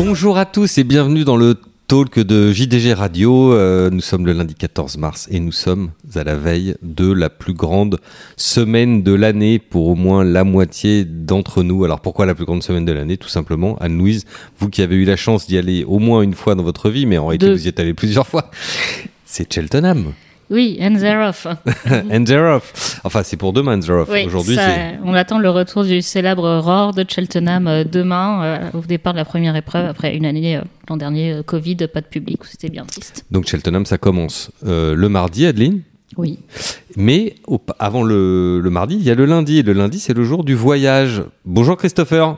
Bonjour à tous et bienvenue dans le talk de JDG Radio. Euh, nous sommes le lundi 14 mars et nous sommes à la veille de la plus grande semaine de l'année pour au moins la moitié d'entre nous. Alors pourquoi la plus grande semaine de l'année? Tout simplement, Anne-Louise, vous qui avez eu la chance d'y aller au moins une fois dans votre vie, mais en réalité vous y êtes allé plusieurs fois, c'est Cheltenham. Oui, and they're off. and they're off. Enfin, c'est pour demain, and they're off. Oui, Aujourd'hui, ça- c'est. on attend le retour du célèbre Roar de Cheltenham euh, demain, euh, au départ de la première épreuve, après une année euh, l'an dernier, euh, Covid, pas de public, c'était bien triste. Donc Cheltenham, ça commence euh, le mardi, Adeline? Oui. Mais au- avant le, le mardi, il y a le lundi. Et le lundi, c'est le jour du voyage. Bonjour Christopher.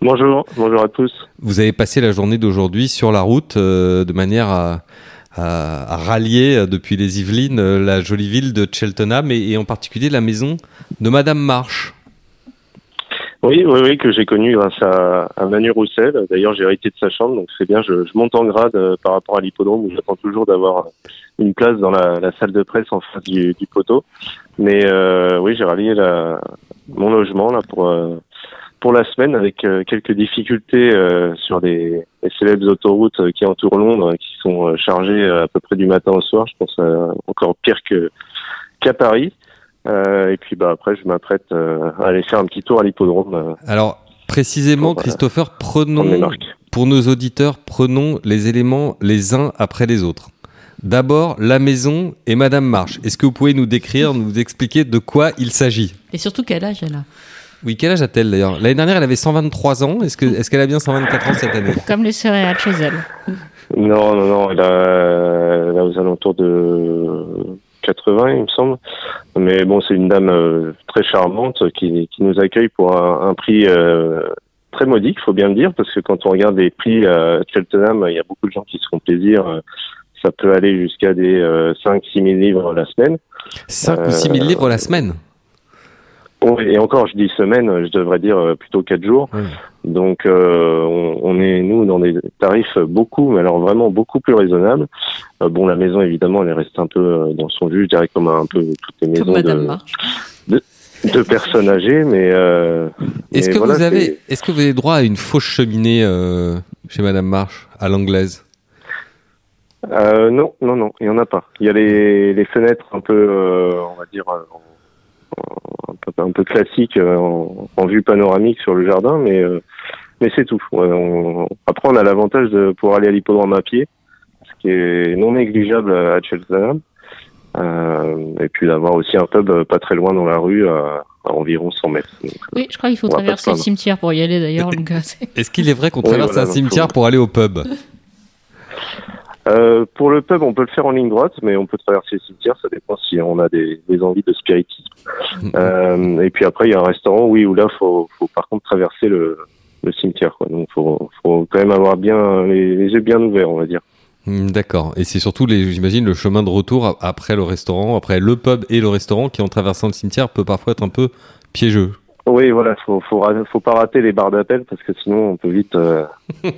Bonjour, bonjour à tous. Vous avez passé la journée d'aujourd'hui sur la route euh, de manière à, à- à rallier euh, depuis les Yvelines euh, la jolie ville de Cheltenham et, et en particulier la maison de Madame Marsh. Oui, oui, oui, que j'ai connu grâce à, à Manu Roussel. D'ailleurs, j'ai hérité de sa chambre, donc c'est bien. Je, je monte en grade euh, par rapport à l'hippodrome où j'attends toujours d'avoir une place dans la, la salle de presse en face du, du poteau. Mais euh, oui, j'ai rallié la, mon logement là pour euh, pour la semaine avec euh, quelques difficultés euh, sur les célèbres autoroutes euh, qui entourent Londres, qui sont euh, chargées euh, à peu près du matin au soir. Je pense euh, encore pire que qu'à Paris. Euh, et puis bah après, je m'apprête euh, à aller faire un petit tour à l'hippodrome. euh, Alors précisément. Christopher, prenons pour nos auditeurs, prenons les éléments les uns après les autres. D'abord, la maison et Madame Marsh. Est-ce que vous pouvez nous décrire, nous expliquer de quoi il s'agit? Et surtout, quel âge elle a? Oui, quel âge a-t-elle d'ailleurs? L'année dernière, elle avait 123 ans. Est-ce que est-ce qu'elle a bien 124 ans cette année? Comme les céréales chez elle. Non, non, non, elle a, elle a aux alentours de 80, il me semble. Mais bon, c'est une dame euh, très charmante qui, qui nous accueille pour un, un prix euh, très modique, faut bien le dire, parce que quand on regarde les prix à Cheltenham, il y a beaucoup de gens qui se font plaisir. Euh, Ça peut aller jusqu'à des euh, 5-6 000 livres la semaine. 5 ou 6 000 Euh, livres la semaine? Et encore, je dis semaine, je devrais dire euh, plutôt 4 jours. Oui. Donc, euh, on, on est, nous, dans des tarifs beaucoup, mais alors vraiment beaucoup plus raisonnables. Euh, bon, la maison, évidemment, elle reste un peu dans son jus, je dirais comme un peu toutes les maisons de, personnes âgées, mais... Euh, Est-ce que voilà, vous avez est-ce que vous avez droit à une fausse cheminée euh, chez Madame Marsh à l'anglaise? Euh, non, non, non, il y en a pas. Il y a les, les fenêtres un peu, euh, on va dire, euh, en- un peu, classiques euh, en, en vue panoramique sur le jardin, mais euh, mais c'est tout. Ouais, on- après, on a l'avantage de pouvoir aller à l'hippodrome à pied, ce qui est non négligeable à Cheltenham, euh, et puis d'avoir aussi un pub euh, pas très loin dans la rue, à, à environ 100 mètres. Donc, Oui, je crois qu'il faut traverser se le cimetière pour y aller d'ailleurs. euh, Est-ce qu'il est vrai qu'on Oui, traverse voilà, un cimetière faut- pour aller au pub? Euh, pour le pub, on peut le faire en ligne droite, mais on peut traverser le cimetière, ça dépend si on a des, des envies de spiritisme. Euh, et puis après, il y a un restaurant, oui, où là, faut, faut par contre traverser le, le cimetière. Quoi. Donc, faut, faut quand même avoir bien les, les yeux bien ouverts, on va dire. Hmm, D'accord. Et c'est surtout, les- j'imagine, le chemin de retour après le restaurant, après le pub et le restaurant, qui en traversant le cimetière peut parfois être un peu piégeux. Oui, voilà, faut, faut, pas rater les barres d'appel parce que sinon, on peut vite, euh,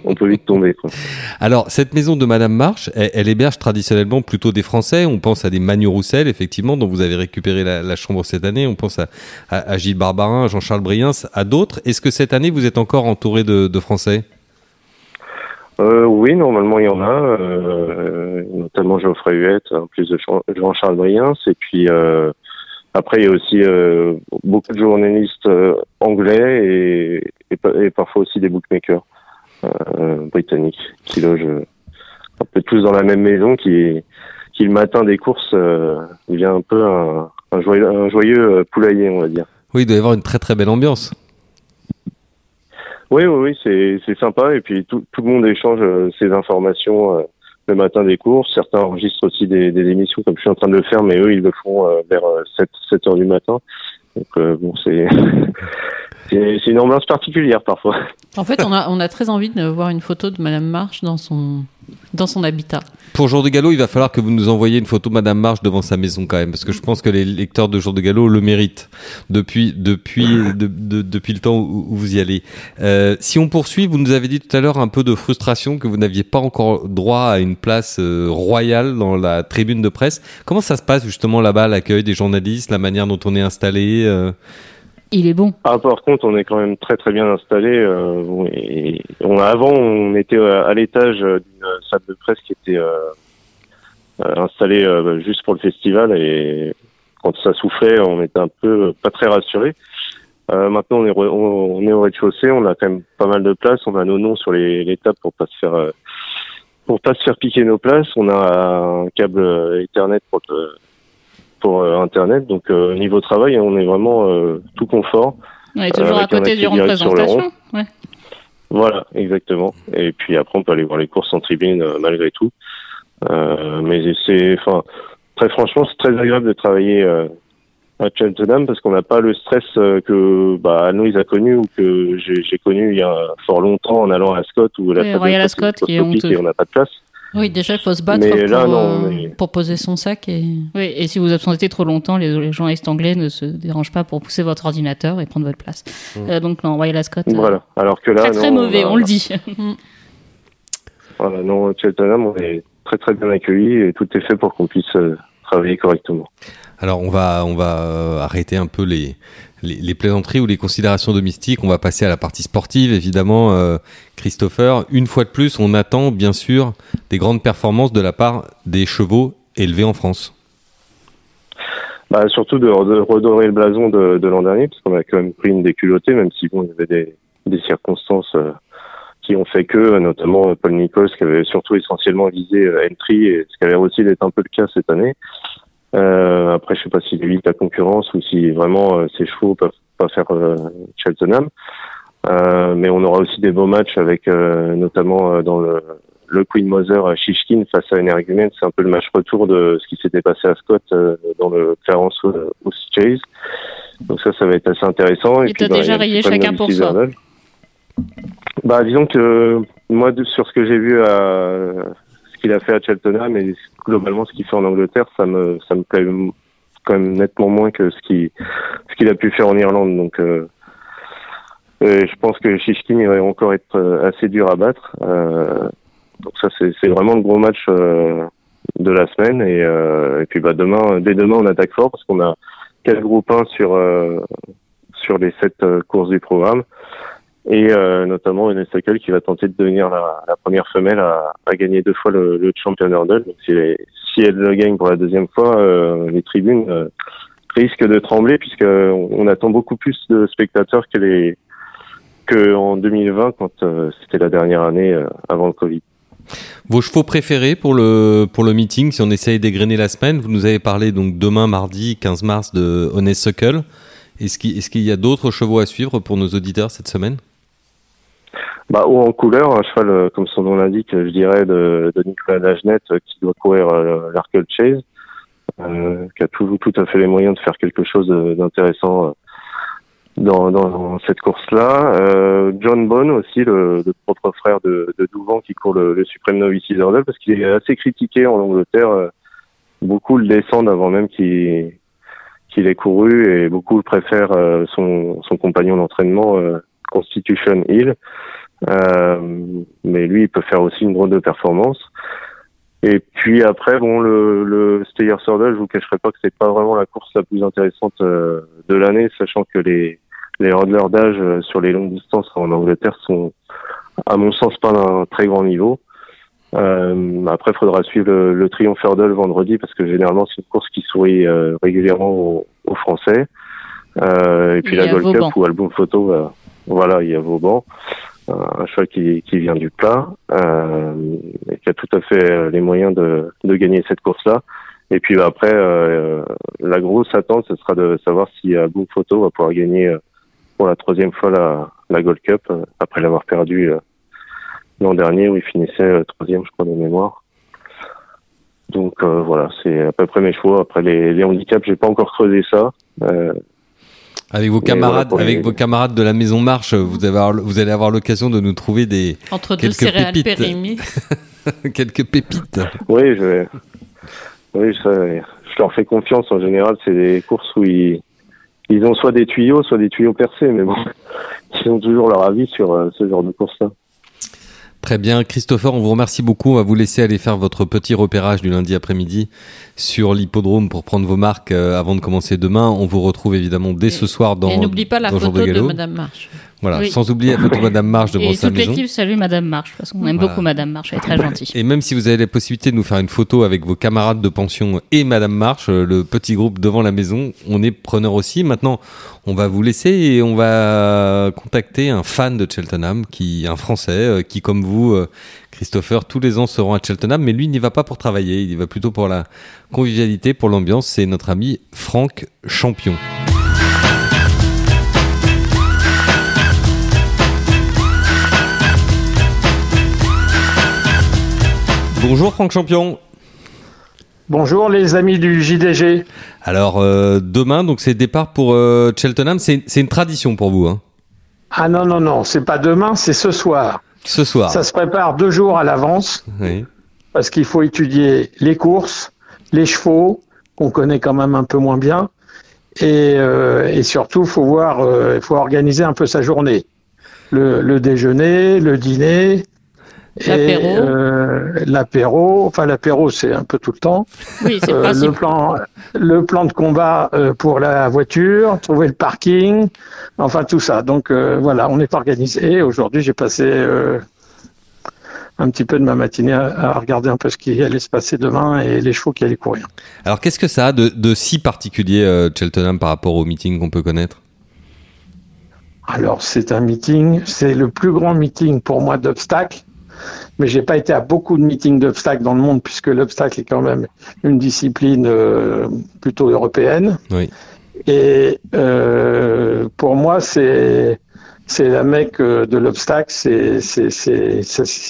on peut vite tomber. Quoi. Alors, cette maison de Madame Marsh, elle, elle héberge traditionnellement plutôt des Français. On pense à des Manu Roussel, effectivement, dont vous avez récupéré la, la chambre cette année. On pense à, à, à Gilles Barbarin, à Jean-Charles Briens, à d'autres. Est-ce que cette année, vous êtes encore entouré de, de Français? Euh, oui, normalement, il y en a, euh, notamment Geoffrey Huette, en plus de Jean- Jean-Charles Briens. Et puis, euh, après, il y a aussi euh, beaucoup de journalistes euh, anglais et, et, pa- et parfois aussi des bookmakers euh, britanniques qui logent euh, un peu tous dans la même maison, qui, qui le matin des courses euh, devient un peu un, un joyeux, un joyeux euh, poulailler, on va dire. Oui, il doit y avoir une très très belle ambiance. Oui, oui, oui, c'est c'est sympa. Et puis tout, tout le monde échange ses informations euh, le matin des courses. Certains enregistrent aussi des, des émissions comme je suis en train de le faire, mais eux, ils le font euh, vers euh, 7, 7 heures du matin. Donc euh, bon, c'est c'est une ambiance particulière parfois. En fait, on a, on a très envie de voir une photo de Madame March dans son, dans son habitat. Pour Jour de Galop, il va falloir que vous nous envoyiez une photo Madame Marche devant sa maison quand même, parce que je pense que les lecteurs de Jour de Galop le méritent depuis depuis de- de- depuis le temps où, où vous y allez. Euh, si on poursuit, vous nous avez dit tout à l'heure un peu de frustration que vous n'aviez pas encore droit à une place euh, royale dans la tribune de presse. Comment ça se passe justement là-bas, l'accueil des journalistes, la manière dont on est installé euh? Il est bon. Ah, par contre, on est quand même très très bien installé. Euh, on, avant, on était à, à l'étage d'une salle de presse qui était euh, euh, installée euh, juste pour le festival et quand ça soufflait, on était un peu pas très rassuré. Euh, maintenant, on est, on, est au rez-de-chaussée, on a quand même pas mal de place. On a nos noms sur les, les tables pour pas se faire euh, pour pas se faire piquer nos places. On a un câble euh, Ethernet pour le- pour euh, Internet. Donc, euh, niveau travail, on est vraiment euh, tout confort. On est toujours à côté du rond de présentation. Ouais. Voilà, exactement. Et puis après, on peut aller voir les courses en tribune malgré tout. Mais c'est, enfin, très franchement, c'est très agréable de travailler à Cheltenham parce qu'on n'a pas le stress que bah, Anne-Louise a connu ou que j'ai connu il y a fort longtemps en allant à Ascot ou la Oui, Royal Ascot, qui est honteux. et on n'a pas de place. Oui, déjà, il faut se battre Mais pour, là, non, euh, mais- pour poser son sac. Et... Oui, et si vous absentez trop longtemps, les, les journalistes anglais ne se dérangent pas pour pousser votre ordinateur et prendre votre place. Euh, donc non, Royal Ascot, Voilà. Alors que là, très mauvais, a- on le dit. Voilà, non, Cheltenham, on est très très bien accueillis et tout est fait pour qu'on puisse euh, travailler correctement. Alors on va on va arrêter un peu les, les plaisanteries ou les considérations domestiques. On va passer à la partie sportive évidemment. euh, Christopher, une fois de plus, on attend bien sûr des grandes performances de la part des chevaux élevés en France. Bah, surtout de, redorer le blason de, l'an dernier, parce qu'on a quand même pris une déculottée, même si bon, il y avait des, circonstances euh, qui ont fait que, euh, notamment Paul Nichols, qui avait surtout essentiellement visé Entry, et ce qui avait aussi d'être un peu le cas cette année. Euh, après, je sais pas s'il évite la concurrence ou si vraiment euh, ces chevaux peuvent pas faire euh, Cheltenham. Euh, mais on aura aussi des beaux matchs avec euh, notamment euh, dans le, le Queen Mother à Shishkin face à Energumen. C'est un peu le match retour de ce qui s'était passé à Scott euh, dans le Clarence House Chase. Donc ça, ça va être assez intéressant. Et t'as bah, déjà il y a le rayé chacun pour soi. Bah, disons que moi, sur ce que j'ai vu à qu'il a fait à Cheltenham et globalement ce qu'il fait en Angleterre, ça me ça me plaît quand même nettement moins que ce qui ce qu'il a pu faire en Irlande. Donc euh, je pense que Shishkin va encore être euh, assez dur à battre. Euh, donc ça c'est vraiment le gros match de la semaine et, puis bah demain dès demain on attaque fort parce qu'on a quatre groupes 1 sur sur les sept courses du programme et euh, notamment une Estacle qui va tenter de devenir la, première femelle à, gagner deux fois le, le champion hurdle. Donc si, elle- le gagne pour la deuxième fois, euh, les tribunes euh, risquent de trembler puisque on, attend beaucoup plus de spectateurs que en 2020 quand c'était la dernière année avant le Covid. Vos chevaux préférés pour le pour le meeting, si on essaye d'égrener la semaine, vous nous avez parlé donc demain mardi 15 mars de Honest Suckle. Est-ce qu'il est-ce qu'il y a d'autres chevaux à suivre pour nos auditeurs cette semaine? Bah, haut en couleur, un cheval, euh, comme son nom l'indique, je dirais, de, de Nicolas Lagenette, euh, qui doit courir euh, l'Arcle Chase, qui a tout, tout à fait les moyens de faire quelque chose d'intéressant dans, dans cette course-là. Euh, John Bone aussi, le, le propre frère de, de Douvan, qui court le, le Supreme Novice Hurdle, parce qu'il est assez critiqué en Angleterre. euh, beaucoup le descendent avant même qu'il qu'il ait couru, et beaucoup préfèrent euh, son, son compagnon d'entraînement, Constitution Hill. Euh, mais lui, il peut faire aussi une drôle de performance. Et puis après, bon, le, le Steyer Hurdle, je vous cacherai pas que c'est pas vraiment la course la plus intéressante euh, de l'année, sachant que les les hurdlers d'âge euh, sur les longues distances en Angleterre sont, à mon sens, pas d'un très grand niveau. Euh, après, il faudra suivre le, le Triomphe Hurdle vendredi parce que généralement c'est une course qui sourit euh, régulièrement aux, aux Français. Euh, et puis la Gold. Cup ou Album Photo, voilà, il y a Vauban, un cheval qui, qui vient du plat euh, et qui a tout à fait euh, les moyens de, de gagner cette course-là. Et puis bah, après, euh, la grosse attente, ce sera de savoir si Album Photo va pouvoir gagner pour la troisième fois la, la Gold Cup après l'avoir perdu l'an dernier où il finissait troisième, je crois, de mémoire. Donc euh, voilà, c'est à peu près mes choix. Après les, les handicaps, j'ai pas encore creusé ça. Euh, Avec vos camarades, voilà, avec les- vos camarades de la Maison Marche, vous, avez, vous allez avoir l'occasion de nous trouver des Entre deux Quelques céréales pépites. périmées. quelques pépites. oui, je vais. Oui, ça, je leur fais confiance. En général, c'est des courses où ils, ils ont soit des tuyaux, soit des tuyaux percés, mais bon, ils ont toujours leur avis sur euh, ce genre de course-là. Très bien, Christopher, on vous remercie beaucoup. On va vous laisser aller faire votre petit repérage du lundi après-midi sur l'hippodrome pour prendre vos marques euh, avant de commencer demain. On vous retrouve évidemment dès ce soir dans. Et n'oublie pas la photo de, Galop. Madame Marche. Voilà, Oui. sans oublier la photo de Madame Marche devant Et toute l'équipe salue Madame Marche, parce qu'on aime Voilà. beaucoup Madame Marche, elle est très gentille. Et même si vous avez la possibilité de nous faire une photo avec vos camarades de pension et Madame Marche, euh, le petit groupe devant la maison, on est preneur aussi. Maintenant, on va vous laisser et on va contacter un fan de Cheltenham, qui, un Français, euh, qui comme vous, euh, Christopher, tous les ans se rend à Cheltenham, mais lui n'y va pas pour travailler, il y va plutôt pour la convivialité, pour l'ambiance. C'est notre ami Franck Champion. Bonjour Franck Champion. Bonjour les amis du JDG. Alors euh, demain, donc c'est départ pour euh, Cheltenham. C'est une tradition pour vous, hein Ah non, non, non, c'est pas demain, c'est ce soir. Ce soir. Ça se prépare deux jours à l'avance Oui. parce qu'il faut étudier les courses, les chevaux, qu'on connaît quand même un peu moins bien, et, euh, et surtout, faut voir, euh, faut organiser un peu sa journée. Le, le déjeuner, le dîner. Et, L'apéro. euh, L'apéro, enfin l'apéro c'est un peu tout le temps. Oui, c'est Euh, le plan, le plan de combat euh, pour la voiture, trouver le parking, enfin tout ça. Donc euh, voilà, on est organisé. Aujourd'hui, j'ai passé euh, un petit peu de ma matinée à, à regarder un peu ce qui allait se passer demain et les chevaux qui allaient courir. Alors qu'est-ce que ça a de, de si particulier euh, Cheltenham par rapport au meeting qu'on peut connaître? Alors c'est un meeting, c'est le plus grand meeting pour moi d'obstacles. Mais j'ai pas été à beaucoup de meetings d'obstacles dans le monde puisque l'obstacle est quand même une discipline euh, plutôt européenne. Oui. Et euh, pour moi, c'est c'est la mecque euh, de l'obstacle. C'est c'est c'est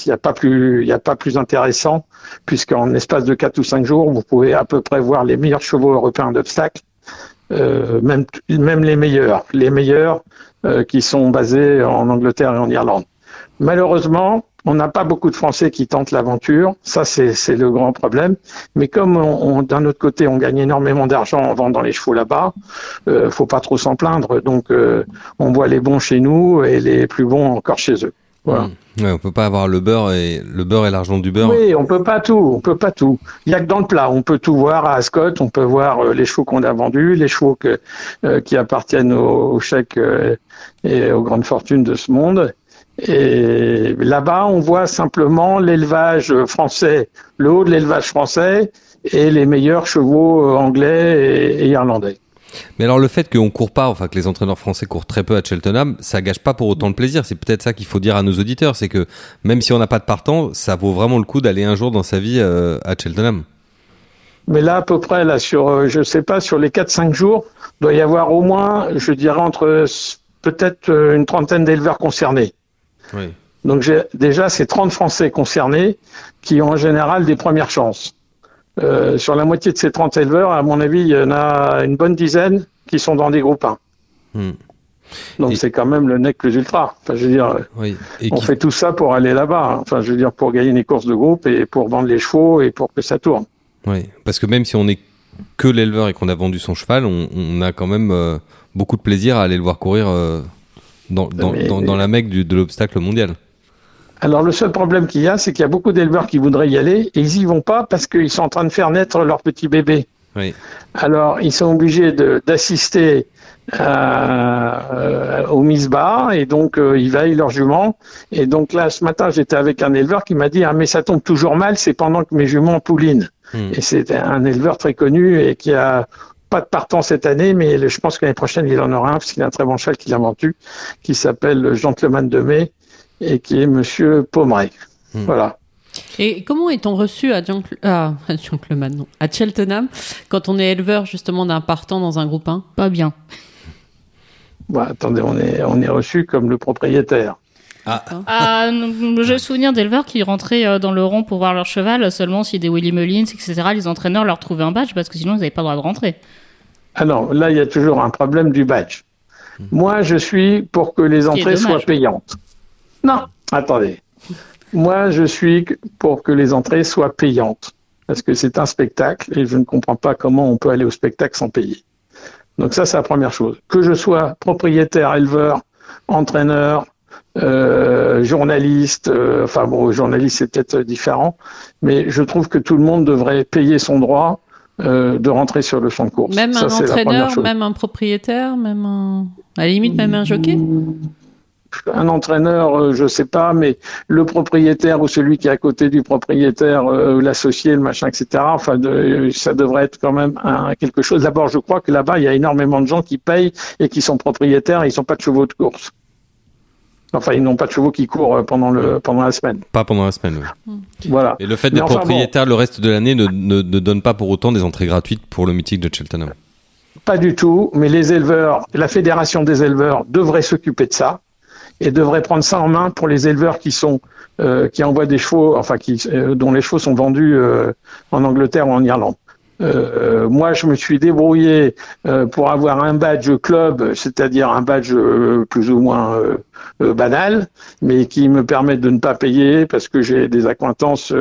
il y a pas plus il y a pas plus intéressant puisqu'en espace de quatre ou cinq jours, vous pouvez à peu près voir les meilleurs chevaux européens d'obstacle, euh, même même les meilleurs, les meilleurs euh, qui sont basés en Angleterre et en Irlande. Malheureusement, on n'a pas beaucoup de Français qui tentent l'aventure. Ça, c'est le grand problème. Mais comme on, on- d'un autre côté, on gagne énormément d'argent en vendant les chevaux là-bas, euh, faut pas trop s'en plaindre. Donc, euh, on voit les bons chez nous et les plus bons encore chez eux. Voilà. Ouais, on peut pas avoir le beurre et le beurre et l'argent du beurre. Oui, on peut pas tout, on peut pas tout. Il y a que dans le plat, on peut tout voir à Ascot, on peut voir euh, les chevaux qu'on a vendus, les chevaux que, euh, qui appartiennent aux, aux chèques euh, et aux grandes fortunes de ce monde. Et là-bas, on voit simplement l'élevage français, le haut de l'élevage français et les meilleurs chevaux euh, anglais et, et irlandais. Mais alors le fait qu'on court pas, enfin que les entraîneurs français courent très peu à Cheltenham, ça gâche pas pour autant le plaisir. C'est peut-être ça qu'il faut dire à nos auditeurs, c'est que même si on n'a pas de partant, ça vaut vraiment le coup d'aller un jour dans sa vie euh, à Cheltenham. Mais là, à peu près, là, sur, euh, je sais pas, sur les 4-5 jours, doit y avoir au moins, je dirais, entre peut-être une trentaine d'éleveurs concernés. Oui. Donc déjà, c'est 30 Français concernés qui ont en général des premières chances. Euh, sur la moitié de ces 30 éleveurs, à mon avis, il y en a une bonne dizaine qui sont dans des groupes 1. Hmm. Donc Et- c'est quand même le nec plus ultra. Enfin, je veux dire, Oui. Et on qui- fait tout ça pour aller là-bas. Enfin, je veux dire, pour gagner les courses de groupe et pour vendre les chevaux et pour que ça tourne. Oui, parce que même si on est que l'éleveur et qu'on a vendu son cheval, on, on a quand même euh, beaucoup de plaisir à aller le voir courir euh, dans, dans, Mais- dans, dans la mecque du- de l'obstacle mondial. Alors le seul problème qu'il y a, c'est qu'il y a beaucoup d'éleveurs qui voudraient y aller et ils y vont pas parce qu'ils sont en train de faire naître leur petit bébé. Oui. Alors ils sont obligés d'assister euh, au misbah et donc euh, ils veillent leur jument. Et donc là, ce matin, j'étais avec un éleveur qui m'a dit ah mais ça tombe toujours mal, c'est pendant que mes juments poulinent. Hmm. Et c'est un éleveur très connu et qui a pas de partant cette année, mais le- je pense que l'année prochaine il en aura un parce qu'il a un très bon cheval qu'il a vendu, qui s'appelle le Gentleman de Mai et qui est Monsieur Pomeray. Hmm. Voilà. Et comment est-on reçu à, ah, à Jankleman, non, à Cheltenham quand on est éleveur justement d'un partant dans un groupe 1 Pas bien. Bon, attendez, on est, on est reçu comme le propriétaire. Ah, non, J'ai souvenir d'éleveurs qui rentraient euh, dans le rond pour voir leur cheval seulement si des Willy Mullins, etc., les entraîneurs leur trouvaient un badge parce que sinon ils n'avaient pas le droit de rentrer. Alors là, il y a toujours un problème du badge. Moi, je suis pour que les entrées soient payantes. Non, attendez. Moi, je suis pour que les entrées soient payantes. Parce que c'est un spectacle et je ne comprends pas comment on peut aller au spectacle sans payer. Donc ça, c'est la première chose. Que je sois propriétaire, éleveur, entraîneur, euh, journalistes. euh, enfin bon, journalistes c'est peut-être différent, mais je trouve que tout le monde devrait payer son droit euh, de rentrer sur le champ de course. Même Ça, un entraîneur, même un propriétaire, même un. À la limite, même un jockey Un entraîneur, euh, je sais pas, mais le propriétaire ou celui qui est à côté du propriétaire, euh, l'associé, le machin, etc. Enfin, de- ça devrait être quand même un- quelque chose. D'abord, je crois que là-bas, il y a énormément de gens qui payent et qui sont propriétaires et ils n'ont pas de chevaux de course. Enfin, ils n'ont pas de chevaux qui courent euh, pendant le pendant la semaine. Pas pendant la semaine. oui. Voilà. Et le fait d'être enfin, bon. propriétaire le reste de l'année ne, ne- ne donne pas pour autant des entrées gratuites pour le mythique de Cheltenham. Pas du tout, mais les éleveurs, la fédération des éleveurs devrait s'occuper de ça et devrait prendre ça en main pour les éleveurs qui sont euh, qui envoient des chevaux, enfin qui euh, dont les chevaux sont vendus euh, en Angleterre ou en Irlande. Euh, moi, je me suis débrouillé euh, pour avoir un badge club, c'est-à-dire un badge euh, plus ou moins banal, mais qui me permet de ne pas payer parce que j'ai des acquaintances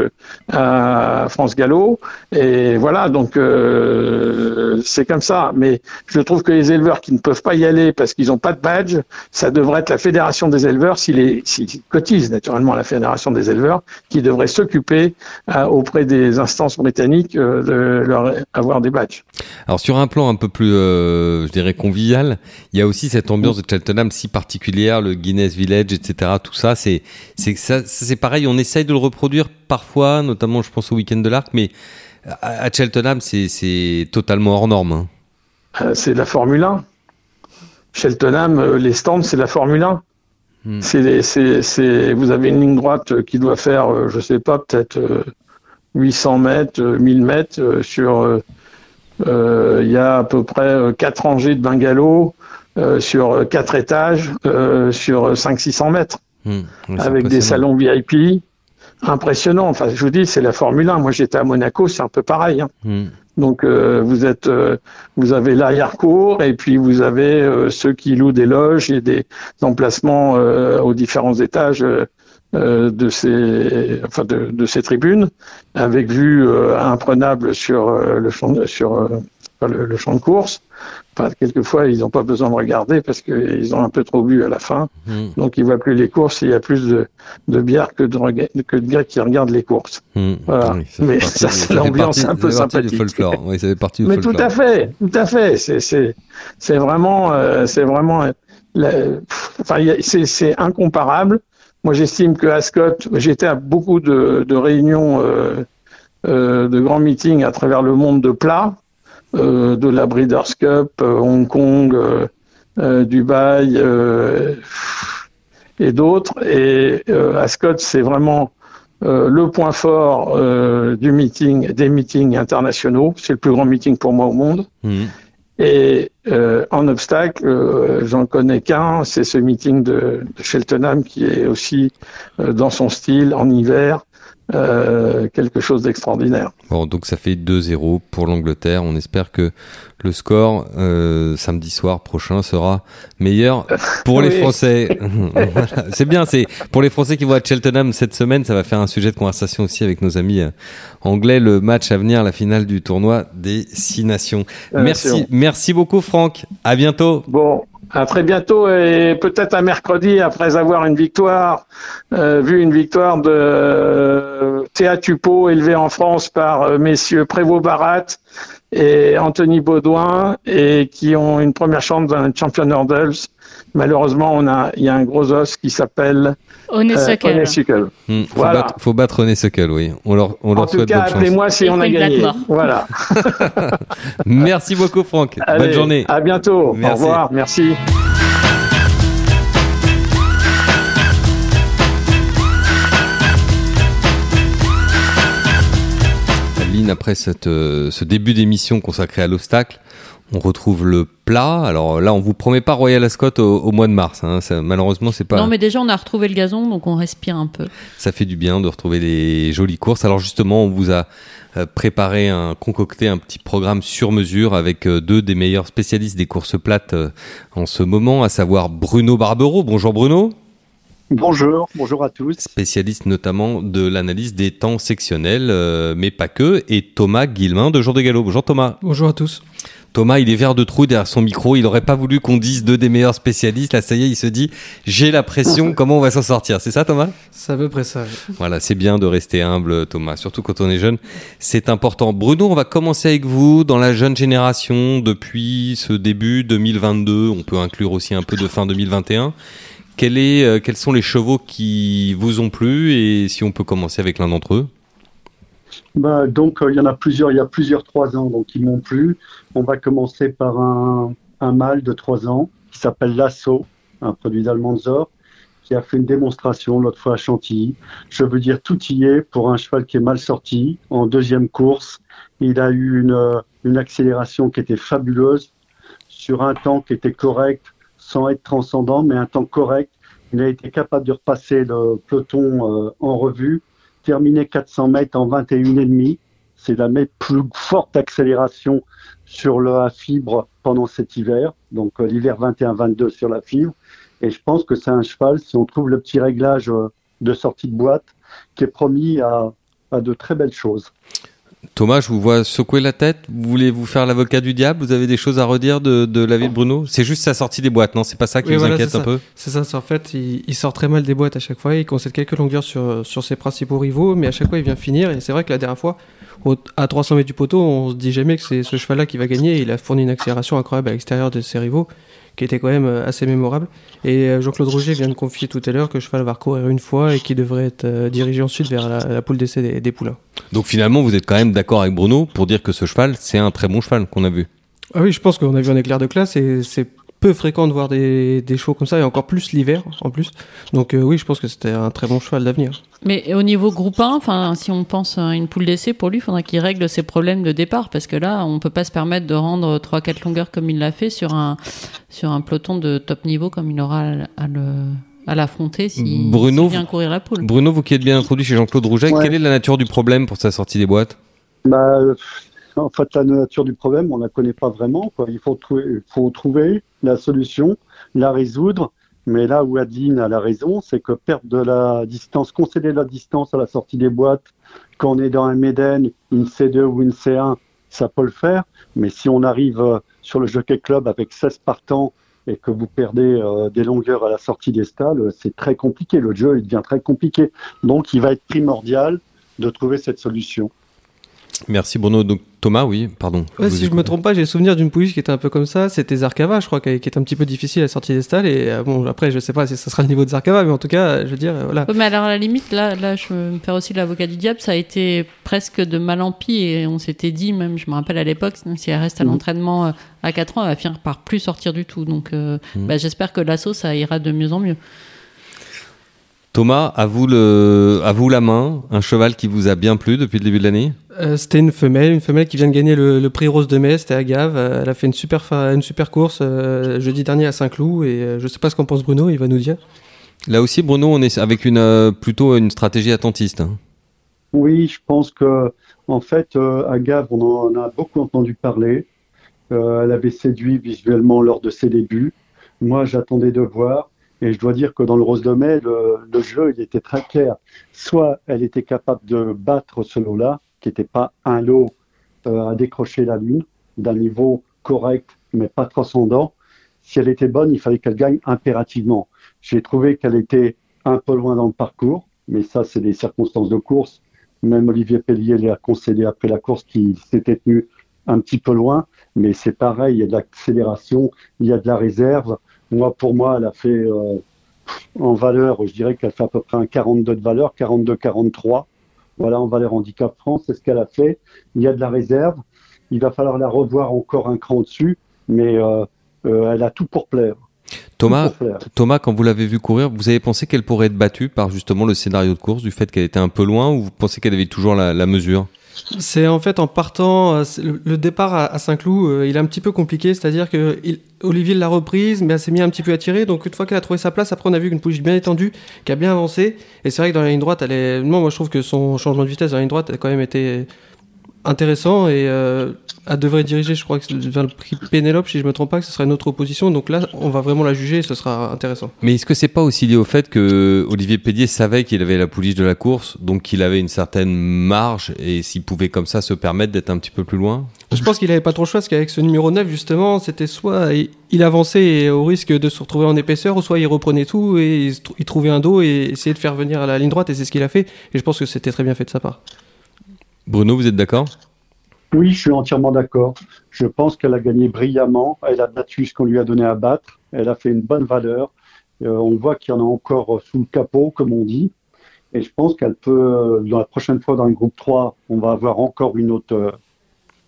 à France Gallo. Et voilà, donc c'est comme ça. Mais je trouve que les éleveurs qui ne peuvent pas y aller parce qu'ils n'ont pas de badge, ça devrait être la fédération des éleveurs, s'ils cotisent naturellement la fédération des éleveurs, qui devrait s'occuper auprès des instances britanniques de leur avoir des badges. Alors sur un plan un peu plus, euh, je dirais convivial, il y a aussi cette ambiance de Cheltenham si particulière, le Guinness Village, etc. Tout ça, c'est c'est ça, c'est pareil. On essaye de le reproduire parfois, notamment je pense au week-end de l'Arc, mais à, à Cheltenham, c'est c'est totalement hors norme. hein. Euh, c'est de la Formule 1. Cheltenham, euh, les stands, c'est de la Formule 1. Hmm. C'est, c'est, c'est, vous avez une ligne droite qui doit faire, je sais pas, peut-être 800 mètres, euh, 1000 mètres euh, sur. euh, euh, Il y a à peu près euh, quatre rangées de bungalows euh, sur euh, quatre étages euh, sur 500-600 mètres Hmm. Avec des salons VIP. Impressionnant. Enfin, je vous dis, c'est la Formule 1. Moi, j'étais à Monaco, c'est un peu pareil. hein. Hmm. Donc euh, vous êtes, euh, vous avez l'arrière-cour et puis vous avez euh, ceux qui louent des loges et des emplacements euh, aux différents étages euh, de ces, enfin de, de ces tribunes, avec vue euh, imprenable sur euh, le champ, de- sur euh, le, le champ de course. Enfin, quelquefois, ils n'ont pas besoin de regarder parce qu'ils ont un peu trop bu à la fin. Hmm. Donc, ils voient plus les courses et il y a plus de, de bières que de, que de gars qui regardent les courses. Hmm. Voilà. Oui, ça Mais partie ça, c'est l'ambiance un peu partie du sympathique. folklore. Oui, ça fait partie du Mais tout folklore. à fait, tout à fait. C'est c'est c'est vraiment euh, c'est vraiment euh, enfin c'est incomparable. Moi j'estime que Ascot, j'étais à beaucoup de, de réunions euh, euh, de grands meetings à travers le monde de plat, euh, de la Breeders' Cup, Hong Kong, Dubaï et d'autres. Et Ascot c'est vraiment le point fort du meeting, des meetings internationaux. C'est le plus grand meeting pour moi au monde. Hmm. Et euh, en obstacle, euh, j'en connais qu'un, c'est ce meeting de, de Cheltenham qui est aussi euh, dans son style en hiver euh, quelque chose d'extraordinaire. Bon, donc ça fait 2-0 pour l'Angleterre. On espère que le score euh, samedi soir prochain sera meilleur pour les. Français. C'est bien, c'est pour les Français qui vont à Cheltenham cette semaine, ça va faire un sujet de conversation aussi avec nos amis euh, anglais. Le match à venir, la finale du tournoi des Six Nations. Euh, Merci, merci beaucoup Franck. À bientôt. Bon, à très bientôt et peut-être à mercredi après avoir une victoire, euh, vu une victoire de euh, Théa Tupo élevée en France par euh, messieurs Prévost-Barat et Anthony Baudouin et qui ont une première chance d'un champion hurdles. Malheureusement, on a, il y a un gros os qui s'appelle euh, Honeysuckle. Honeysuckle. Hmm, faut, Voilà. battre, faut battre René Suckle, oui. On leur, on En leur tout souhaite cas, bonne chance. appelez-moi si Et on a gagné. Voilà. Merci beaucoup Franck. Bonne journée. À bientôt. Merci. Au revoir. Merci. Après cette, euh, ce début d'émission consacré à l'obstacle, on retrouve le plat. Alors là, on vous promet pas Royal Ascot au, au mois de mars. hein. Ça, malheureusement, c'est pas. Non, mais déjà, on a retrouvé le gazon, donc on respire un peu. Ça fait du bien de retrouver des jolies courses. Alors justement, on vous a euh, préparé, un, concocté un petit programme sur mesure avec euh, deux des meilleurs spécialistes des courses plates en ce moment, à savoir Bruno Barbero. Bonjour Bruno. Bonjour, bonjour à tous. Spécialiste notamment de l'analyse des temps sectionnels, euh, mais pas que, et Thomas Guillemin de Jour de Galop. Bonjour Thomas. Bonjour à tous. Thomas, il est vert de trou derrière son micro. Il aurait pas voulu qu'on dise deux des meilleurs spécialistes. Là, ça y est, il se dit j'ai la pression. Comment on va s'en sortir? C'est ça, Thomas? C'est à peu près ça. Voilà, c'est bien de rester humble, Thomas. Surtout quand on est jeune, c'est important. Bruno, on va commencer avec vous dans la jeune génération depuis ce début 2022. On peut inclure aussi un peu de fin 2021. Euh, quels sont les chevaux qui vous ont plu et si on peut commencer avec l'un d'entre eux? Bah, donc, euh, il y en a plusieurs, il y a plusieurs trois ans, donc ils m'ont plu. On va commencer par un, un mâle de trois ans qui s'appelle Lasso, un produit d'Almanzor, qui a fait une démonstration l'autre fois à Chantilly. Je veux dire, tout y est pour un cheval qui est mal sorti. En deuxième course, il a eu une, euh, une accélération qui était fabuleuse sur un temps qui était correct, sans être transcendant, mais un temps correct. Il a été capable de repasser le peloton euh, en revue terminé 400 mètres en 21,5. C'est la plus forte accélération sur la fibre pendant cet hiver. Donc euh, l'hiver 21-22 sur la fibre. Et je pense que c'est un cheval, si on trouve le petit réglage euh, de sortie de boîte, qui est promis à de très belles choses. Thomas, je vous vois secouer la tête. Vous voulez vous faire l'avocat du diable? Vous avez des choses à redire de, de la vie de Bruno? C'est juste sa sortie des boîtes, non? C'est pas ça qui Oui, vous voilà, inquiète un ça. peu? C'est ça, c'est en fait, il, il sort très mal des boîtes à chaque fois. Il concède quelques longueurs sur, sur ses principaux rivaux, mais à chaque fois, il vient finir. Et c'est vrai que la dernière fois, au- à 300 mètres du poteau, on se dit jamais que c'est ce cheval-là qui va gagner. Il a fourni une accélération incroyable à l'extérieur de ses rivaux, qui était quand même euh, assez mémorable. Et euh, Jean-Claude Roger vient de confier tout à l'heure que le cheval va recourir une fois et qui devrait être euh, dirigé ensuite vers la, la poule d'essai des, des poulains. Donc finalement, vous êtes quand même d'accord avec Bruno pour dire que ce cheval, c'est un très bon cheval qu'on a vu. Ah oui, je pense qu'on a vu un éclair de classe et c'est peu fréquent de voir des, des chevaux comme ça et encore plus l'hiver en plus. Donc euh, oui, je pense que c'était un très bon cheval d'avenir. Mais au niveau groupe 1, enfin, si on pense à une poule d'essai, pour lui, il faudra qu'il règle ses problèmes de départ parce que là, on peut pas se permettre de rendre 3-4 longueurs comme il l'a fait sur un, sur un peloton de top niveau comme il aura à le à l'affronter s'il Bruno, vient courir la poule. Bruno, vous qui êtes bien introduit chez Jean-Claude Rouget, Ouais. quelle est la nature du problème pour sa sortie des boîtes? Bah, euh, en fait, la nature du problème, on la connaît pas vraiment. Quoi. Il faut trouver, il faut trouver la solution, la résoudre. Mais là où Adeline a la raison, c'est que perdre de la distance, concéder de la distance à la sortie des boîtes, quand on est dans un Méden, une C2 ou une C1, ça peut le faire. Mais si on arrive euh, sur le Jockey Club avec 16 partants et que vous perdez euh, des longueurs à la sortie des stalles, c'est très compliqué. Le jeu, il devient très compliqué. Donc, il va être primordial de trouver cette solution. Merci Bruno. Donc Thomas, oui, pardon. Ouais, si je me trompe pas, j'ai souvenir d'une pouliche qui était un peu comme ça. C'était Zarkava, je crois, qui est un petit peu difficile à la sortie des stalles. Et euh, bon, après, je sais pas si ça sera le niveau de Zarkava, mais en tout cas, je veux dire, euh, voilà. Ouais, mais alors à la limite, là, là, je veux me faire aussi l'avocat du diable. Ça a été presque de mal en pis et on s'était dit, même, je me rappelle à l'époque, si elle reste à Mhm. l'entraînement euh, à 4 ans, elle va finir par plus sortir du tout. Donc, euh, Mhm. bah, j'espère que l'assaut, ça ira de mieux en mieux. Thomas, à vous, le... à vous la main, un cheval qui vous a bien plu depuis le début de l'année? Euh, c'était une femelle, une femelle qui vient de gagner le, le prix Rose de Metz, c'était à Gave. Euh, elle a fait une super, fa- une super course euh, jeudi dernier à Saint-Cloud. Et euh, je sais pas ce qu'en pense Bruno, il va nous dire. Là aussi, Bruno, on est avec une, euh, plutôt une stratégie attentiste. hein. Oui, je pense que en fait, euh, à Gave, on en a beaucoup entendu parler. Euh, elle avait séduit visuellement lors de ses débuts. Moi, j'attendais de voir. Et je dois dire que dans le Rose de Mai, le, jeu, il était très clair. Soit elle était capable de battre ce lot-là, qui n'était pas un lot euh, à décrocher la lune, d'un niveau correct, mais pas transcendant. Si elle était bonne, il fallait qu'elle gagne impérativement. J'ai trouvé qu'elle était un peu loin dans le parcours, mais ça, c'est des circonstances de course. Même Olivier Pellier l'a concédé après la course qu'il s'était tenu un petit peu loin. Mais c'est pareil, il y a de l'accélération, il y a de la réserve. Moi, pour moi, elle a fait euh, en valeur, je dirais qu'elle fait à peu près un 42 de valeur, 42-43. Voilà, en valeur handicap France, c'est ce qu'elle a fait. Il y a de la réserve. Il va falloir la revoir encore un cran dessus, mais euh, euh, elle a tout pour plaire. Thomas, Tout pour plaire. Thomas, quand vous l'avez vu courir, vous avez pensé qu'elle pourrait être battue par justement le scénario de course, du fait qu'elle était un peu loin, ou vous pensez qu'elle avait toujours la, la mesure? C'est en fait en partant, euh, le, départ à, Saint-Cloud, euh, il est un petit peu compliqué, c'est-à-dire que Olivier l'a reprise, mais elle s'est mis un petit peu à tirer. Donc une fois qu'elle a trouvé sa place, après on a vu qu'une pouliche bien étendue, qui a bien avancé. Et c'est vrai que dans la ligne droite, elle est. Non, moi je trouve que son changement de vitesse dans la ligne droite a quand même été intéressant et euh, elle devrait diriger, je crois que c'est vers le prix Pénélope, si je me trompe pas, que ce sera une autre opposition. Donc là, on va vraiment la juger et ce sera intéressant. Mais est-ce que c'est pas aussi lié au fait que Olivier Pédier savait qu'il avait la pouliche de la course, donc qu'il avait une certaine marge et s'il pouvait comme ça se permettre d'être un petit peu plus loin? Je pense qu'il avait pas trop le choix parce qu'avec ce numéro 9, justement, c'était soit il- avançait et au risque de se retrouver en épaisseur, ou soit il reprenait tout et il trouvait un dos et essayait de faire venir à la ligne droite et c'est ce qu'il a fait. Et je pense que c'était très bien fait de sa part. Bruno, vous êtes d'accord? Oui, je suis entièrement d'accord. Je pense qu'elle a gagné brillamment. Elle a battu ce qu'on lui a donné à battre. Elle a fait une bonne valeur. Euh, on voit qu'il y en a encore sous le capot, comme on dit. Et je pense qu'elle peut, euh, dans la prochaine fois dans le groupe 3, on va avoir encore une autre euh,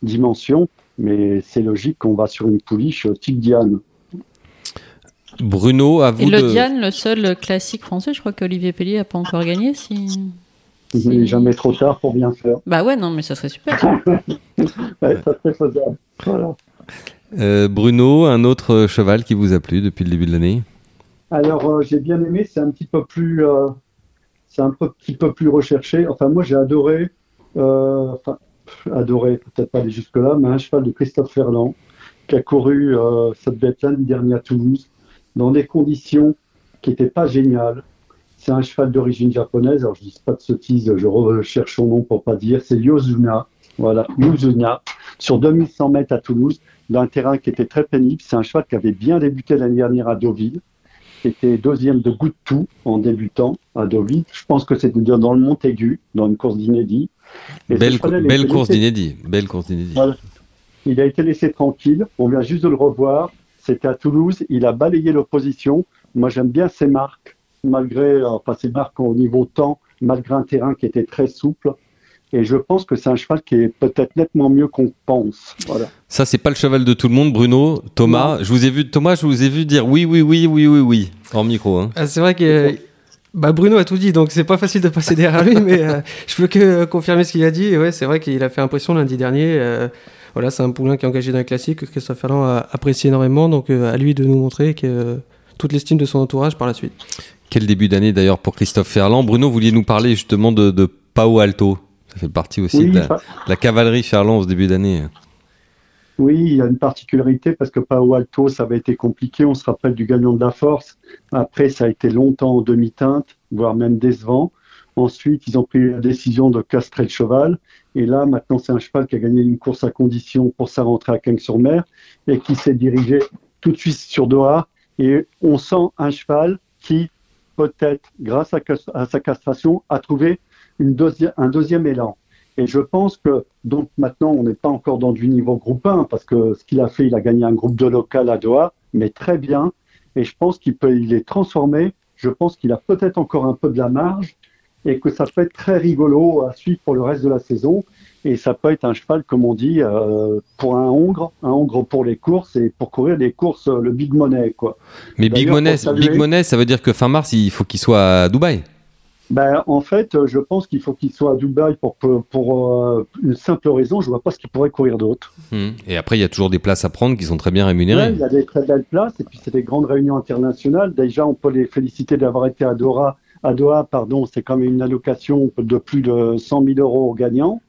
dimension. Mais c'est logique qu'on va sur une pouliche euh, type Diane. Bruno, à vous Et le de... Diane, le seul classique français, je crois qu'Olivier Pellier n'a pas encore gagné. Si... Il n'est jamais trop tard pour bien faire. Bah ouais, non, mais ça serait super. Ouais, ça serait faisable. Voilà. Euh, Bruno, un autre euh, cheval qui vous a plu depuis le début de l'année? Alors, euh, j'ai bien aimé, c'est un petit peu plus, euh, c'est un peu- petit peu plus recherché. Enfin, moi, j'ai adoré, euh, enfin, adoré, peut-être pas aller jusque-là, mais un cheval de Christophe Ferland qui a couru, euh, ça devait être l'année dernière à Toulouse, dans des conditions qui n'étaient pas géniales. C'est un cheval d'origine japonaise, alors je dis pas de sottise, je recherche son nom pour pas dire, c'est Yozuna, voilà, Yozuna, sur 2100 mètres à Toulouse, dans un terrain qui était très pénible. C'est un cheval qui avait bien débuté l'année dernière à Deauville, qui était deuxième de goût de tout en débutant à Deauville. Je pense que c'était dans le Montaigu, dans une course d'inédit. Belle, belle course d'inédit. Belle course d'inédit. Voilà. Il a été laissé tranquille. On vient juste de le revoir. C'était à Toulouse. Il a balayé l'opposition. Moi, j'aime bien ses marques, malgré, euh, enfin, ses marques au niveau temps, malgré un terrain qui était très souple. Et je pense que c'est un cheval qui est peut-être nettement mieux qu'on pense. Voilà. Ça, c'est pas le cheval de tout le monde, Bruno. Thomas, je vous ai vu, Thomas, je vous ai vu dire oui, oui, oui, oui, oui, oui, hors micro. Hein. Ah, c'est vrai que bah, Bruno a tout dit, donc c'est pas facile de passer derrière lui, mais euh, je peux que euh, confirmer ce qu'il a dit. Et ouais, c'est vrai qu'il a fait impression lundi dernier. euh, voilà, c'est un poulain qui est engagé dans le classique, que Christophe Ferland a apprécié énormément, donc euh, à lui de nous montrer que euh, toute l'estime de son entourage par la suite. Quel début d'année d'ailleurs pour Christophe Ferland. Bruno, vous vouliez nous parler justement de, de Pao Alto. Ça fait partie aussi Oui, de la, cavalerie Ferland au ce début d'année. Oui, il y a une particularité parce que Pao Alto, ça avait été compliqué. On se rappelle du gagnant de la force. Après, ça a été longtemps en demi-teinte, voire même décevant. Ensuite, ils ont pris la décision de castrer le cheval. Et là, maintenant, c'est un cheval qui a gagné une course à condition pour sa rentrée à Cagnes-sur-Mer et qui s'est dirigé tout de suite sur Doha. Et on sent un cheval qui, peut-être, grâce à, sa castration, a trouvé un deuxième élan. Et je pense que, donc maintenant, on n'est pas encore dans du niveau groupe 1, parce que ce qu'il a fait, il a gagné un groupe de local à Doha, mais très bien. Et je pense qu'il peut, il est transformé. Je pense qu'il a peut-être encore un peu de la marge et que ça peut être très rigolo à suivre pour le reste de la saison. Et ça peut être un cheval, comme on dit, euh, pour un hongre, un hongre pour les courses et pour courir les courses, euh, le big money, quoi. Mais Big Money, saluer- Big Money, ça veut dire que fin mars, il faut qu'il soit à Dubaï. Ben, en fait, euh, je pense qu'il faut qu'il soit à Dubaï pour, pour, pour, euh, une simple raison. Je vois pas ce qu'il pourrait courir d'autre. Hmm. Et après, il y a toujours des places à prendre qui sont très bien rémunérées. il y a des très belles places et puis c'est des grandes réunions internationales. Déjà, on peut les féliciter d'avoir été à Doha. À Doha, pardon, c'est quand même une allocation de plus de 100 000 euros aux gagnants.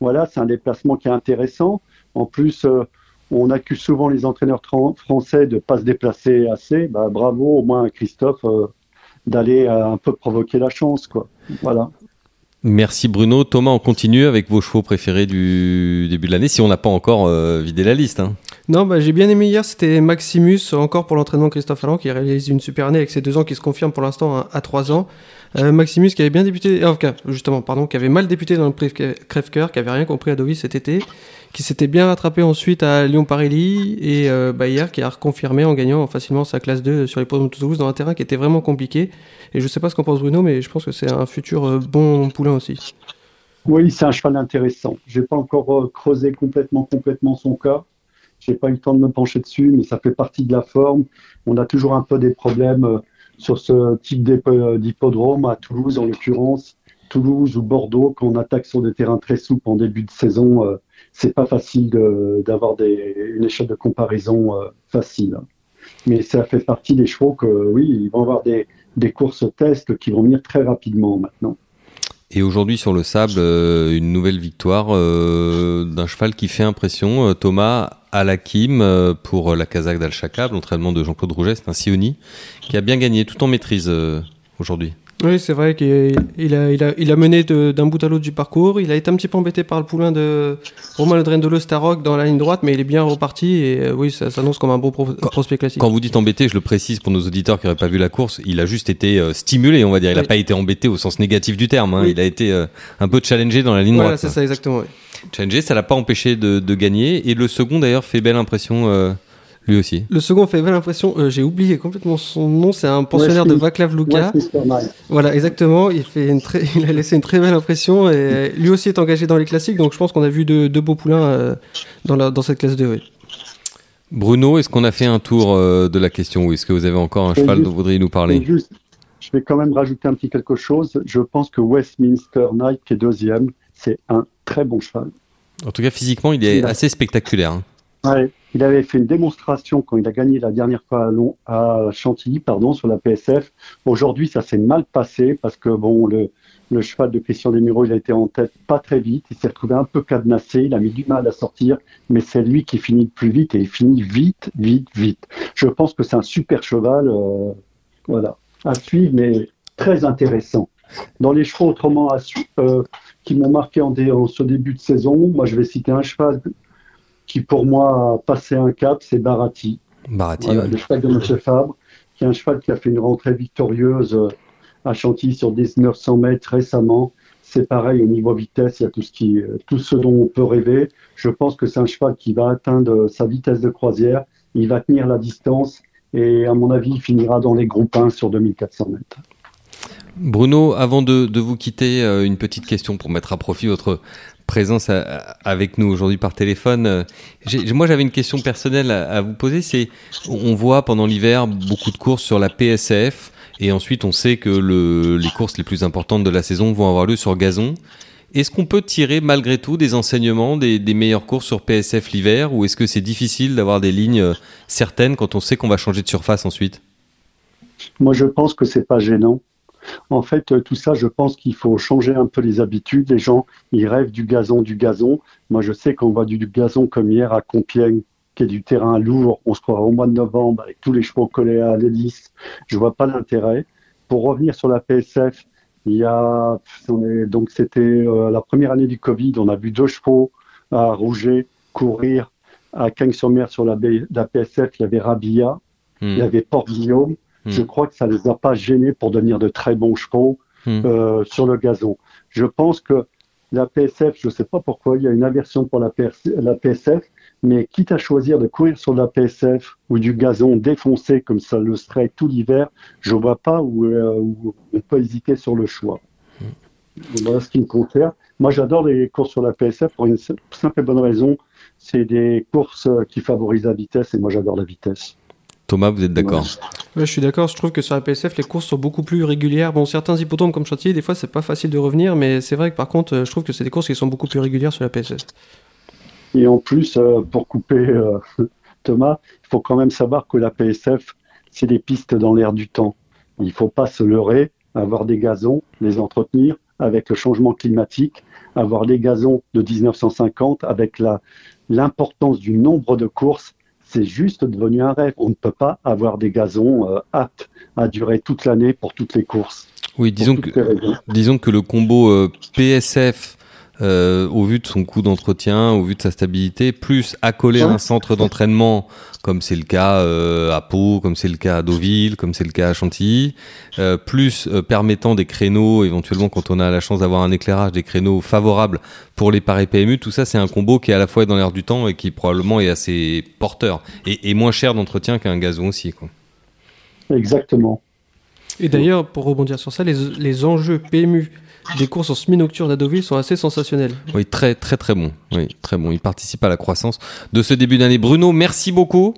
Voilà, c'est un déplacement qui est intéressant. En plus, euh, on accuse souvent les entraîneurs français de pas se déplacer assez. Bah, bravo au moins à Christophe euh, d'aller euh, un peu provoquer la chance, quoi. Voilà. Merci Bruno. Thomas, on continue avec vos chevaux préférés du début de l'année, si on n'a pas encore euh, vidé la liste. hein. Non, bah, j'ai bien aimé hier, c'était Maximus, encore pour l'entraînement Christophe Allan, qui réalise une super année avec ses deux ans qui se confirme pour l'instant à, à trois ans. Euh, Maximus qui avait bien débuté, euh, justement, pardon, qui avait mal débuté dans le Crève- Crève-Cœur, qui avait rien compris à Deauville cet été, qui s'était bien rattrapé ensuite à Lyon-Parély, et euh, hier qui a reconfirmé en gagnant facilement sa classe 2 sur les points de Toulouse dans un terrain qui était vraiment compliqué. Et je sais pas ce qu'en pense Bruno, mais je pense que c'est un futur euh, bon poulain aussi. Oui, c'est un cheval intéressant. J'ai pas encore creusé complètement, complètement son cas. J'ai pas eu le temps de me pencher dessus, mais ça fait partie de la forme. On a toujours un peu des problèmes sur ce type d'hipp- d'hippodrome, à Toulouse en l'occurrence. Toulouse ou Bordeaux, quand on attaque sur des terrains très souples en début de saison, euh, c'est pas facile d'avoir une échelle de comparaison euh, facile. Mais ça fait partie des chevaux que, oui, ils vont avoir des, des courses tests qui vont venir très rapidement maintenant. Et aujourd'hui sur le sable, euh, une nouvelle victoire euh, d'un cheval qui fait impression. Euh, Thomas Alakim pour la Kazakh d'Al-Shakab, l'entraînement de Jean-Claude Rouget, c'est un Sioni qui a bien gagné, tout en maîtrise aujourd'hui. Oui, c'est vrai qu'il il a, il a, il a mené de- d'un bout à l'autre du parcours. Il a été un petit peu embêté par le poulain de Romain Le Drendolo Starrock dans la ligne droite, mais il est bien reparti et euh, oui, ça s'annonce comme un beau pro- prospect classique. Quand vous dites embêté, je le précise pour nos auditeurs qui n'auraient pas vu la course, il a juste été euh, stimulé, on va dire. Il n'a Oui. pas été embêté au sens négatif du terme. hein. Oui. Il a été euh, un peu challengé dans la ligne Voilà, droite. c'est quoi. ça exactement. oui. Challengé, ça l'a pas empêché de, de gagner. Et le second d'ailleurs fait belle impression lui aussi. Le second fait belle impression. euh, J'ai oublié complètement son nom. C'est un pensionnaire de Vaclav Luka. Voilà, exactement. Il, fait une très, il a laissé une très belle impression et lui aussi est engagé dans les classiques. Donc je pense qu'on a vu deux, beaux poulains euh, dans, la, dans cette classe 2. Oui. Bruno, est-ce qu'on a fait un tour euh, de la question ou est-ce que vous avez encore un cheval juste- dont vous voudriez nous parler? juste, je vais quand même rajouter un petit quelque chose. Je pense que Westminster Night, qui est deuxième, c'est un très bon cheval. En tout cas, physiquement, il est assez spectaculaire. hein. Il avait fait une démonstration quand il a gagné la dernière fois à, Chantilly, pardon, sur la PSF. Aujourd'hui, ça s'est mal passé parce que bon, le, cheval de Christian Desmureaux, il a été en tête pas très vite. Il s'est retrouvé un peu cadenassé. Il a mis du mal à sortir, mais c'est lui qui finit le plus vite et il finit vite, vite, vite. Je pense que c'est un super cheval, euh, voilà, à suivre, mais très intéressant. Dans les chevaux autrement euh, qui m'ont marqué en, dé- en ce début de saison, moi je vais citer un cheval qui pour moi a passé un cap, c'est Barati. Barati, Voilà, ouais. le cheval de M. Fabre, qui est un cheval qui a fait une rentrée victorieuse euh, à Chantilly sur 1900 mètres récemment. C'est pareil au niveau vitesse, il y a tout ce, qui, euh, tout ce dont on peut rêver. Je pense que c'est un cheval qui va atteindre sa vitesse de croisière, il va tenir la distance et à mon avis, il finira dans les groupes 1 sur 2400 mètres. Bruno, avant de, de vous quitter, euh, une petite question pour mettre à profit votre présence avec nous aujourd'hui par téléphone. Euh, moi, j'avais une question personnelle à, vous poser. C'est, on voit pendant l'hiver beaucoup de courses sur la PSF, et ensuite on sait que le, les courses les plus importantes de la saison vont avoir lieu sur gazon. Est-ce qu'on peut tirer malgré tout des enseignements des, des meilleures courses sur PSF l'hiver, ou est-ce que c'est difficile d'avoir des lignes euh, certaines quand on sait qu'on va changer de surface ensuite? Moi, je pense que c'est pas gênant. En fait, euh, tout ça, je pense qu'il faut changer un peu les habitudes. Les gens, ils rêvent du gazon, du gazon. Moi, je sais qu'on voit du, du gazon comme hier à Compiègne, qui est du terrain lourd. On se croit au mois de novembre avec tous les chevaux collés à l'hélice. Je vois pas l'intérêt. Pour revenir sur la PSF, il y a, on est- donc c'était euh, la première année du Covid. On a vu deux chevaux à Rouget courir à Cagnes-sur-Mer sur la, la PSF. Il y avait Rabia, Hmm. il y avait Port-Guillaume. Hmm. Je crois que ça ne les a pas gênés pour devenir de très bons chevaux Hmm. euh, sur le gazon. Je pense que la PSF, je ne sais pas pourquoi, il y a une aversion pour la, PS la PSF, mais quitte à choisir de courir sur la PSF ou du gazon défoncé comme ça le serait tout l'hiver, je ne vois pas où, euh, où on peut hésiter sur le choix. Voilà ce qui me concerne. Moi, j'adore les courses sur la PSF pour une simple et bonne raison. C'est des courses qui favorisent la vitesse et moi, j'adore la vitesse. Thomas, vous êtes d'accord? Ouais, je suis d'accord. Je trouve que sur la PSF, les courses sont beaucoup plus régulières. Bon, certains hippodromes comme Chantilly, des fois, c'est pas facile de revenir, mais c'est vrai que par contre, euh, je trouve que c'est des courses qui sont beaucoup plus régulières sur la PSF. Et en plus, euh, pour couper euh, Thomas, il faut quand même savoir que la PSF, c'est des pistes dans l'air du temps. Il ne faut pas se leurrer, avoir des gazons, les entretenir avec le changement climatique, avoir les gazons de 1950 avec la- l'importance du nombre de courses. C'est juste devenu un rêve. On ne peut pas avoir des gazons euh, aptes à durer toute l'année pour toutes les courses. Oui, disons que, disons que le combo euh, PSF, euh, au vu de son coût d'entretien, au vu de sa stabilité, plus accolé à un centre d'entraînement, comme c'est le cas euh, à Pau, comme c'est le cas à Deauville, comme c'est le cas à Chantilly, euh, plus euh, permettant des créneaux, éventuellement quand on a la chance d'avoir un éclairage, des créneaux favorables pour les paris PMU, tout ça c'est un combo qui est à la fois dans l'air du temps et qui probablement est assez porteur et, et moins cher d'entretien qu'un gazon aussi. Quoi. Exactement. Et d'ailleurs, pour rebondir sur ça, les, les enjeux PMU des courses en semi-nocturne à Deauville sont assez sensationnels. Oui, très très très bon. Oui, très bon. Il participe à la croissance de ce début d'année. Bruno, merci beaucoup.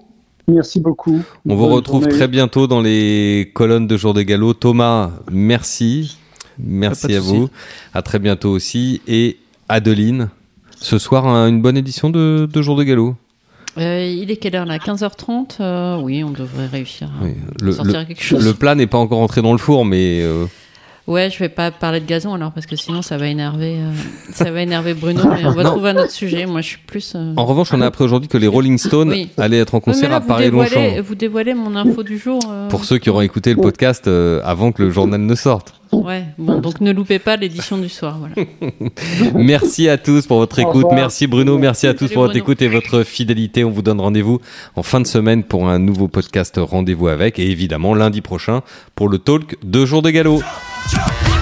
Merci beaucoup. On vous retrouve journée. très bientôt dans les colonnes de Jour de Galop. Thomas, merci. Merci à vous. À très bientôt aussi. Et Adeline, ce soir, un- une bonne édition de, de Jour de Galop. Euh, il est quelle heure là? 15h30 Euh, Oui, on devrait réussir à Oui, le, sortir le- quelque chose. le plat n'est pas encore entré dans le four, mais euh, Ouais, je vais pas parler de gazon alors parce que sinon ça va énerver, euh, ça va énerver Bruno. Mais on va Non. trouver un autre sujet. Moi, je suis plus. euh, En revanche, on a appris aujourd'hui que les Rolling Stones Oui. allaient être en oui, concert là, à Paris-Longchamp. vous dévoilez mon info du jour. euh, Pour ceux qui auront écouté le podcast euh, avant que le journal ne sorte. Ouais. Bon, donc ne loupez pas l'édition du soir. Voilà. Merci à tous pour votre écoute. Merci Bruno. Merci à tous Salut pour votre Bruno. écoute et votre fidélité. On vous donne rendez-vous en fin de semaine pour un nouveau podcast Rendez-vous avec et évidemment lundi prochain pour le talk deux jours de galop. Jump,